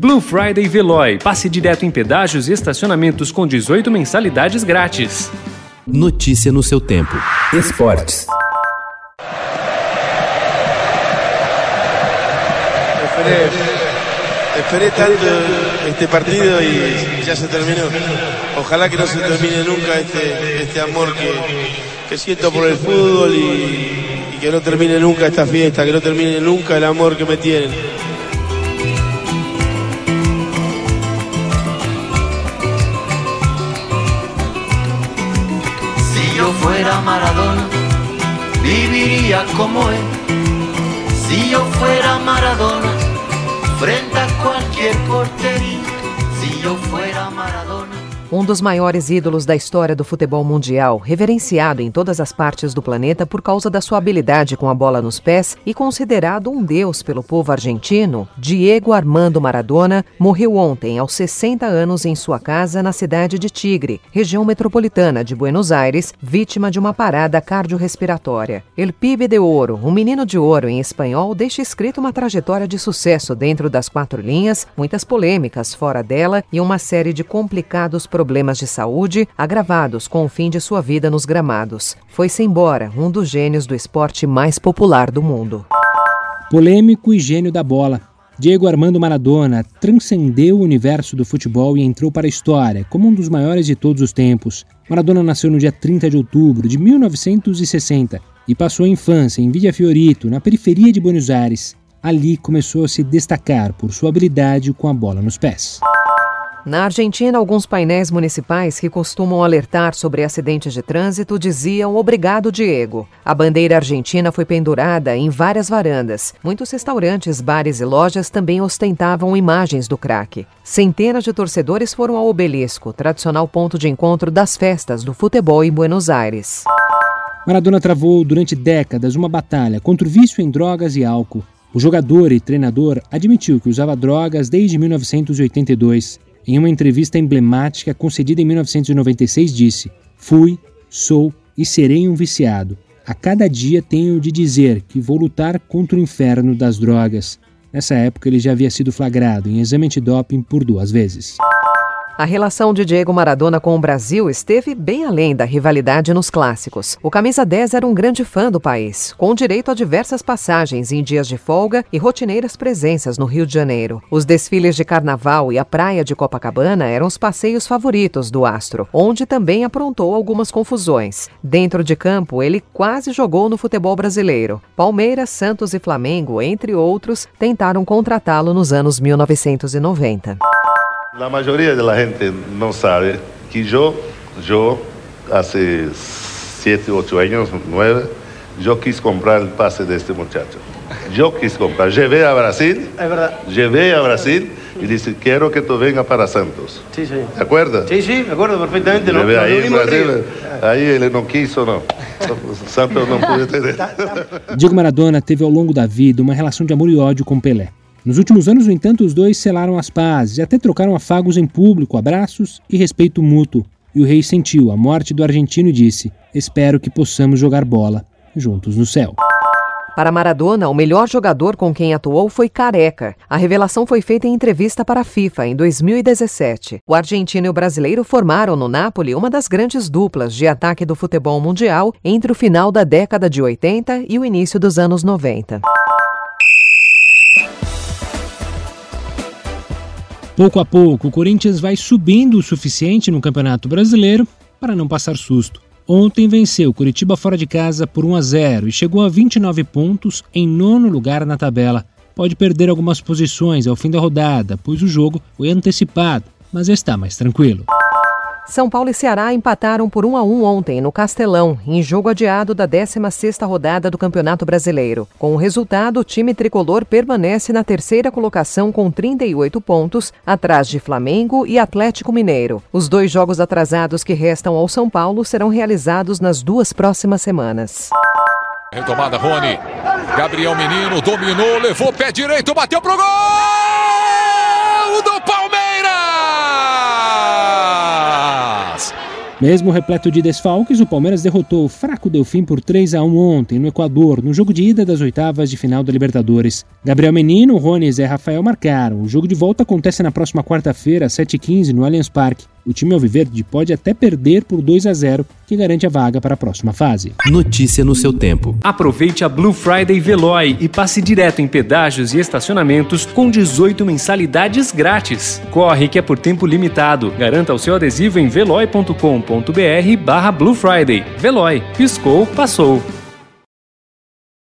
Blue Friday Veloy. Passe direto em pedágios e estacionamentos com 18 mensalidades grátis. Notícia no seu tempo. Esportes. Esperé tanto este partido y ya se terminó. Ojalá que no se termine nunca este, este amor que, que siento por el fútbol y, y que no termine nunca esta fiesta, que no termine nunca el amor que me tienen. Maradona, viviría como él. Si yo fuera Maradona, frente a cualquier portería. Si yo fuera Maradona. Um dos maiores ídolos da história do futebol mundial, reverenciado em todas as partes do planeta por causa da sua habilidade com a bola nos pés e considerado um deus pelo povo argentino, Diego Armando Maradona morreu ontem aos 60 anos em sua casa na cidade de Tigre, região metropolitana de Buenos Aires, vítima de uma parada cardiorrespiratória. El Pibe de Ouro, um menino de ouro em espanhol, deixa escrito uma trajetória de sucesso dentro das quatro linhas, muitas polêmicas fora dela e uma série de complicados problemas de saúde agravados com o fim de sua vida nos gramados. Foi-se embora um dos gênios do esporte mais popular do mundo. Polêmico e gênio da bola. Diego Armando Maradona transcendeu o universo do futebol e entrou para a história como um dos maiores de todos os tempos. Maradona nasceu no dia 30 de outubro de 1960 e passou a infância em Villa Fiorito, na periferia de Buenos Aires. Ali começou a se destacar por sua habilidade com a bola nos pés. Na Argentina, alguns painéis municipais que costumam alertar sobre acidentes de trânsito diziam obrigado, Diego. A bandeira argentina foi pendurada em várias varandas. Muitos restaurantes, bares e lojas também ostentavam imagens do craque. Centenas de torcedores foram ao obelisco, tradicional ponto de encontro das festas do futebol em Buenos Aires. Maradona travou durante décadas uma batalha contra o vício em drogas e álcool. O jogador e treinador admitiu que usava drogas desde 1982. Em uma entrevista emblemática concedida em 1996, disse: Fui, sou e serei um viciado. A cada dia tenho de dizer que vou lutar contra o inferno das drogas. Nessa época, ele já havia sido flagrado em exame antidoping por duas vezes. A relação de Diego Maradona com o Brasil esteve bem além da rivalidade nos clássicos. O camisa 10 era um grande fã do país, com direito a diversas passagens em dias de folga e rotineiras presenças no Rio de Janeiro. Os desfiles de carnaval e a praia de Copacabana eram os passeios favoritos do astro, onde também aprontou algumas confusões. Dentro de campo, ele quase jogou no futebol brasileiro. Palmeiras, Santos e Flamengo, entre outros, tentaram contratá-lo nos anos 1990. La mayoría de la gente no sabe que yo, yo hace siete, ocho años, nueve, yo quise comprar el pase de este muchacho. Yo quise comprar. Llevé a Brasil. Es verdad. Llevé a Brasil y disse, quiero que tú vengas para Santos. Sí, sí. ¿Te acuerdas? Sí, sí, me acuerdo perfectamente. Llevé lo ahí en Brasil. Aí ele não quis ou não. Santos não pude entender. Diego Maradona teve ao longo da vida uma relação de amor e ódio com Pelé. Nos últimos anos, no entanto, os dois selaram as pazes e até trocaram afagos em público, abraços e respeito mútuo. E o rei sentiu a morte do argentino e disse: Espero que possamos jogar bola juntos no céu. Para Maradona, o melhor jogador com quem atuou foi Careca. A revelação foi feita em entrevista para a FIFA em 2017. O argentino e o brasileiro formaram no Napoli uma das grandes duplas de ataque do futebol mundial entre o final da década de 80 e o início dos anos 90. Pouco a pouco, o Corinthians vai subindo o suficiente no Campeonato Brasileiro para não passar susto. Ontem venceu Curitiba fora de casa por 1 a 0 e chegou a 29 pontos em nono lugar na tabela. Pode perder algumas posições ao fim da rodada, pois o jogo foi antecipado, mas está mais tranquilo. São Paulo e Ceará empataram por 1 a 1 ontem no Castelão, em jogo adiado da 16ª rodada do Campeonato Brasileiro. Com o resultado, o time tricolor permanece na terceira colocação com 38 pontos, atrás de Flamengo e Atlético Mineiro. Os dois jogos atrasados que restam ao São Paulo serão realizados nas duas próximas semanas. Retomada, Rony. Gabriel Menino dominou, levou pé direito, bateu pro gol do Palmeiras! Mesmo repleto de desfalques, o Palmeiras derrotou o fraco Delfim por 3 a 1 ontem no Equador, no jogo de ida das oitavas de final da Libertadores. Gabriel Menino, Rony e Rafael marcaram. O jogo de volta acontece na próxima quarta-feira, às 7h15, no Allianz Parque. O time Alviverde pode até perder por 2 a 0, que garante a vaga para a próxima fase. Notícia no seu tempo. Aproveite a Blue Friday Veloy e passe direto em pedágios e estacionamentos com 18 mensalidades grátis. Corre que é por tempo limitado. Garanta o seu adesivo em veloy.com.br barra Blue Friday. Veloy. Piscou, passou.